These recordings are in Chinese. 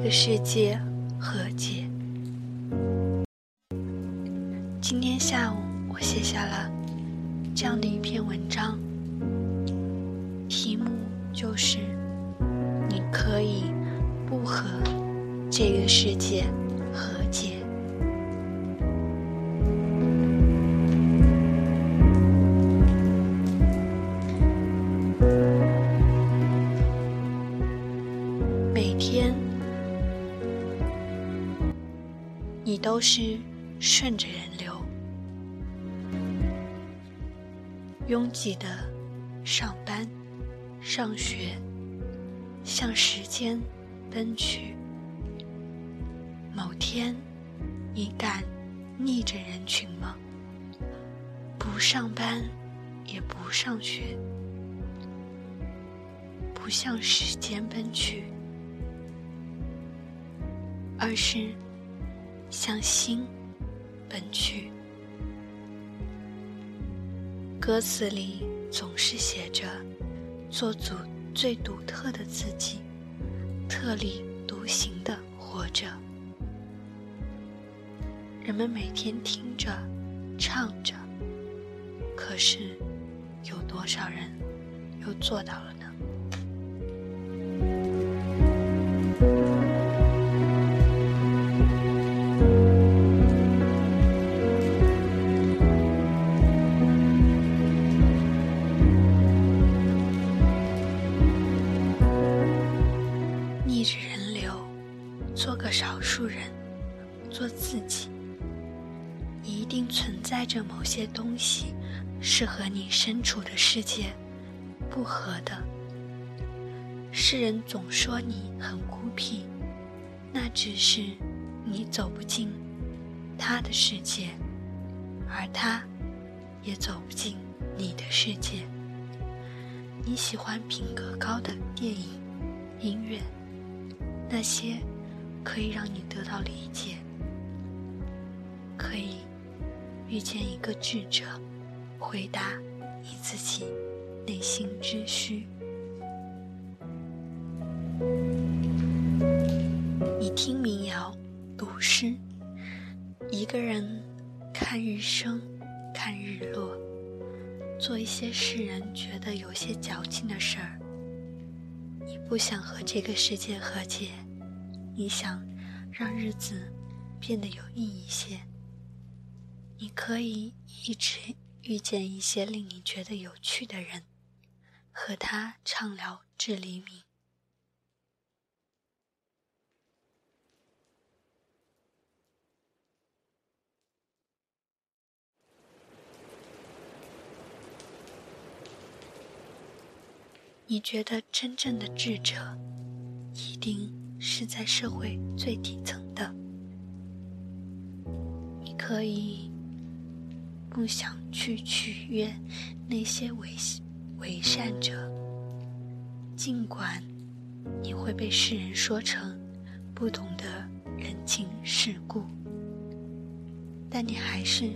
这个世界和解。今天下午，我写下了这样的一篇文章，题目就是“你可以不和这个世界都是顺着人流，拥挤的上班、上学，向时间奔去。某天，你敢逆着人群吗？不上班，也不上学，不向时间奔去，而是。向心奔去。歌词里总是写着“做组最独特的自己，特立独行的活着”。人们每天听着、唱着，可是有多少人又做到了？某些东西是和你身处的世界不合的。世人总说你很孤僻，那只是你走不进他的世界，而他也走不进你的世界。你喜欢品格高的电影、音乐，那些可以让你得到理解，可以。遇见一个智者，回答你自己内心之需。你听民谣，读诗，一个人看日升，看日落，做一些世人觉得有些矫情的事儿。你不想和这个世界和解，你想让日子变得有意义些。你可以一直遇见一些令你觉得有趣的人，和他畅聊至黎明。你觉得真正的智者，一定是在社会最底层的。你可以。不想去取悦那些伪伪善者，尽管你会被世人说成不懂得人情世故，但你还是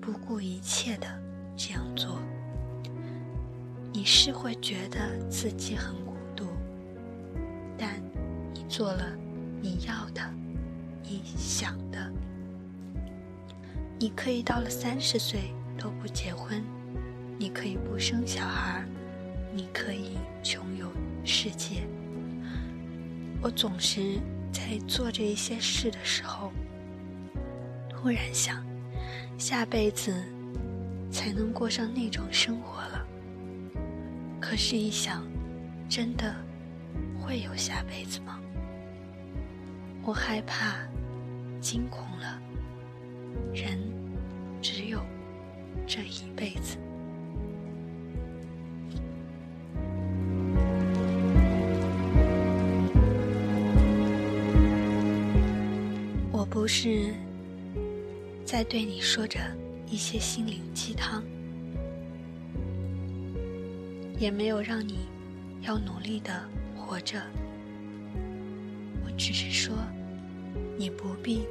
不顾一切的这样做。你是会觉得自己很孤独，但你做了你要的，你想的。你可以到了三十岁都不结婚，你可以不生小孩，你可以穷游世界。我总是在做这一些事的时候，突然想，下辈子才能过上那种生活了。可是，一想，真的会有下辈子吗？我害怕，惊恐了。人这一辈子。我不是在对你说着一些心灵鸡汤，也没有让你要努力的活着。我只是说，你不必。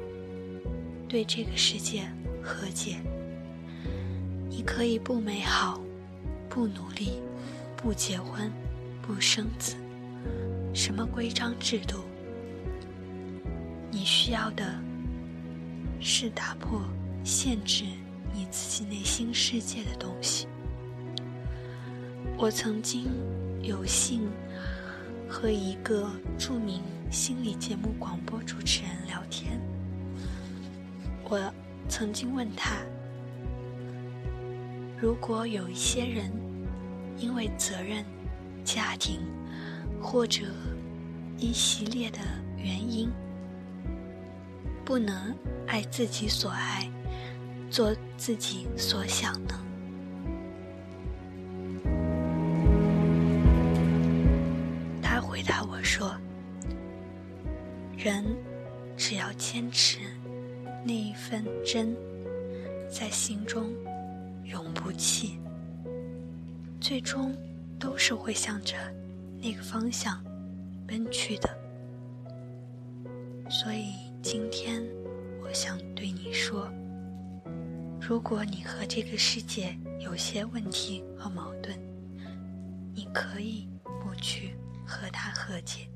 对这个世界和解，你可以不美好，不努力，不结婚，不生子，什么规章制度。你需要的是打破限制你自己内心世界的东西。我曾经有幸和一个著名心理节目广播主持人聊天，我曾经问他：如果有一些人因为责任、家庭或者一系列的原因，不能爱自己所爱，做自己所想呢？说：“人只要坚持那一份真，最终都是会向着那个方向奔去的。所以今天，我想对你说：如果你和这个世界有些问题和矛盾，你可以不去。”和他和解。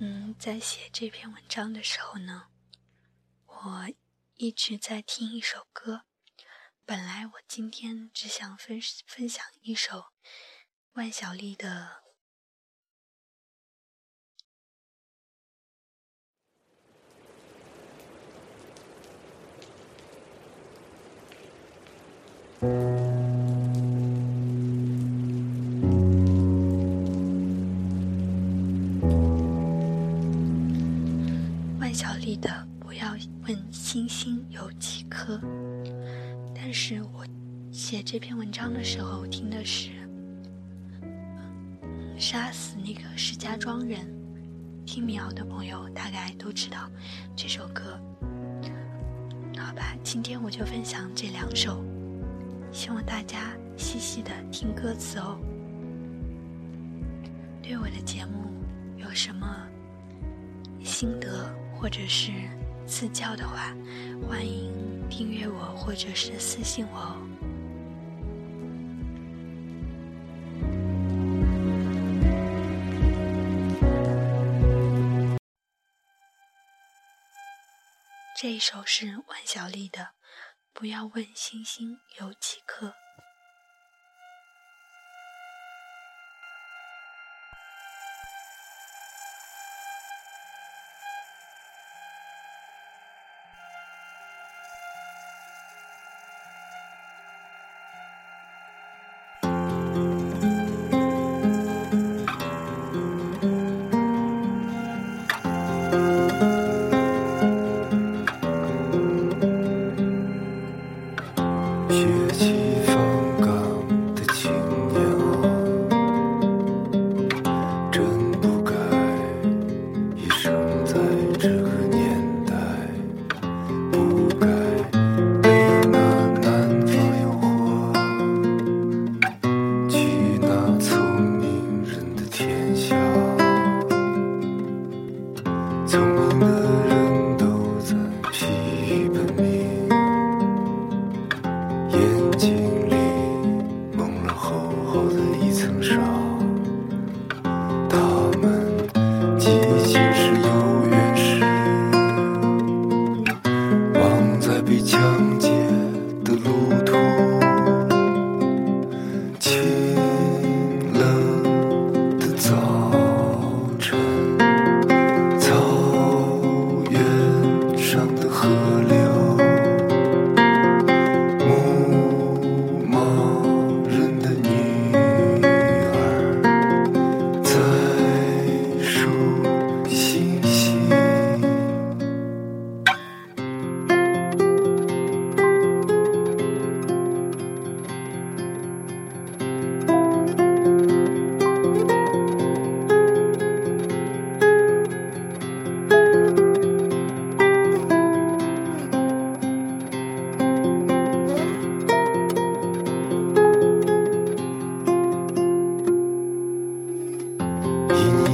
嗯，在写这篇文章的时候呢，我一直在听一首歌。本来我今天只想分分享一首万晓利的。的要问星星有几颗，但是我写这篇文章的时候听的是《杀死那个石家庄人》，听民谣的朋友大概都知道这首歌。好吧，今天我就分享这两首，希望大家细细的听歌词哦。对我的节目有什么心得？或者是赐教的话，欢迎订阅我，或者是私信我哦。这一首是万晓利的，《不要问星星有几颗》。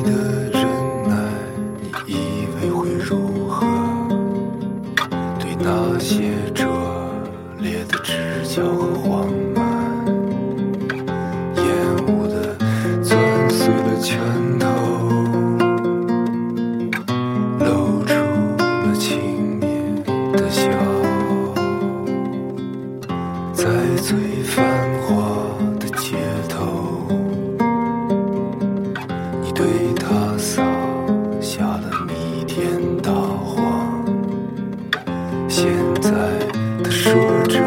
那些热烈的现在他说着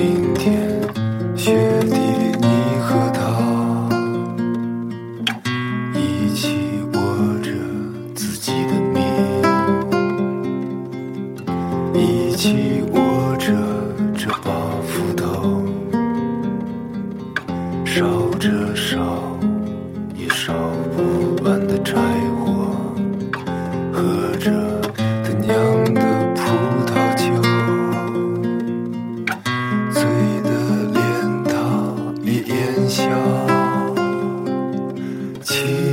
You. 起。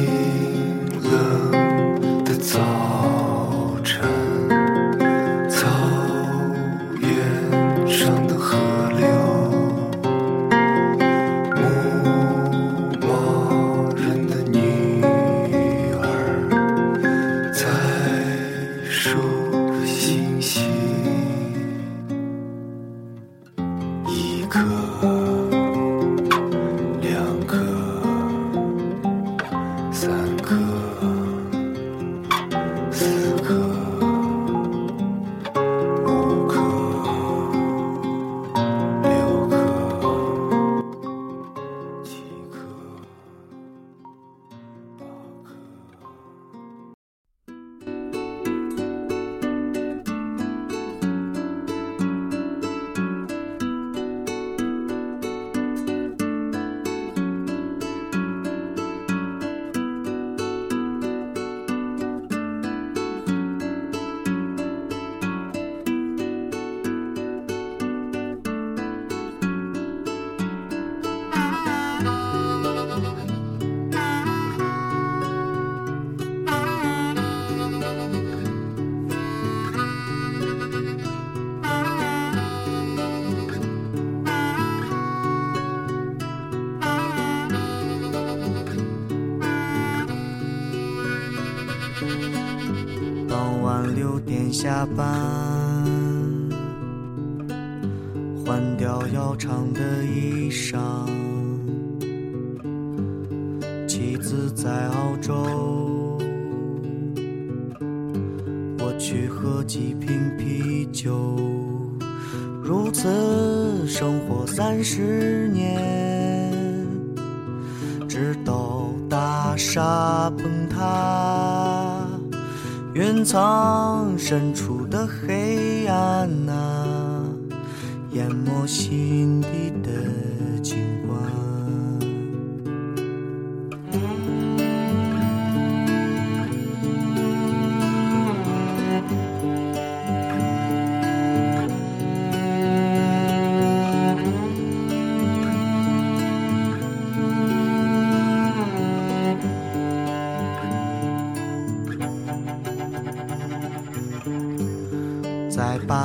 下班，换掉要长的衣裳。妻子在澳洲，我去喝几瓶啤酒。如此生活三十年，直到大厦崩塌。云层深处的黑暗啊，淹没心底的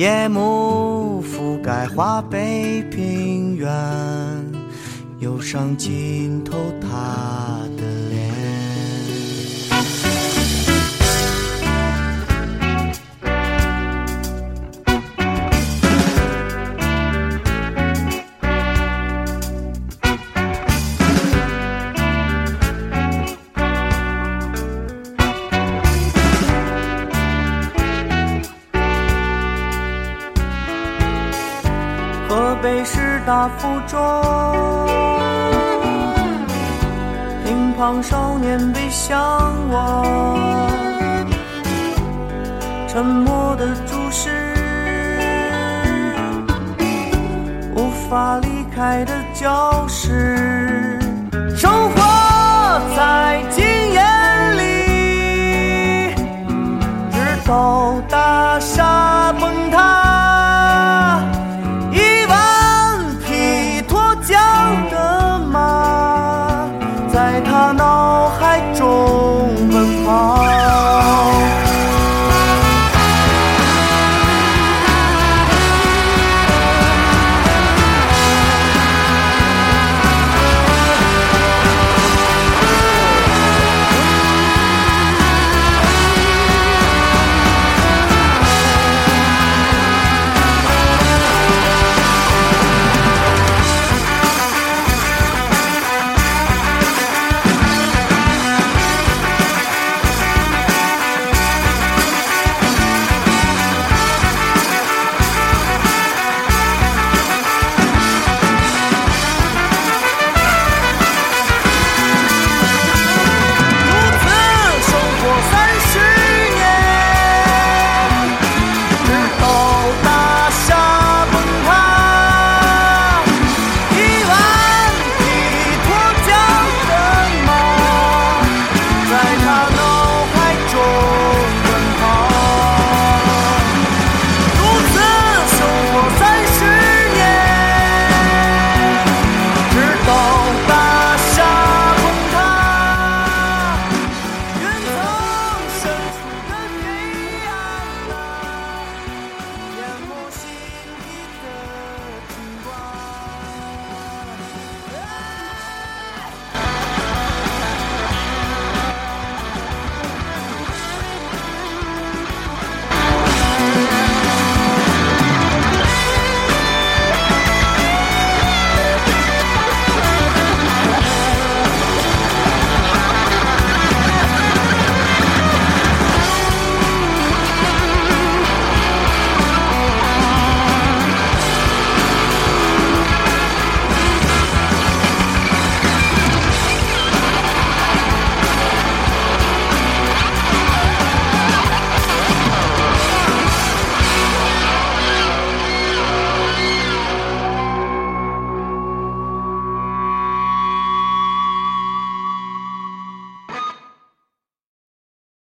夜幕覆盖华北平原，忧伤浸透他的北师大附中乒乓少年背向我沉默的注视无法离开的教室。生活在经验里直到大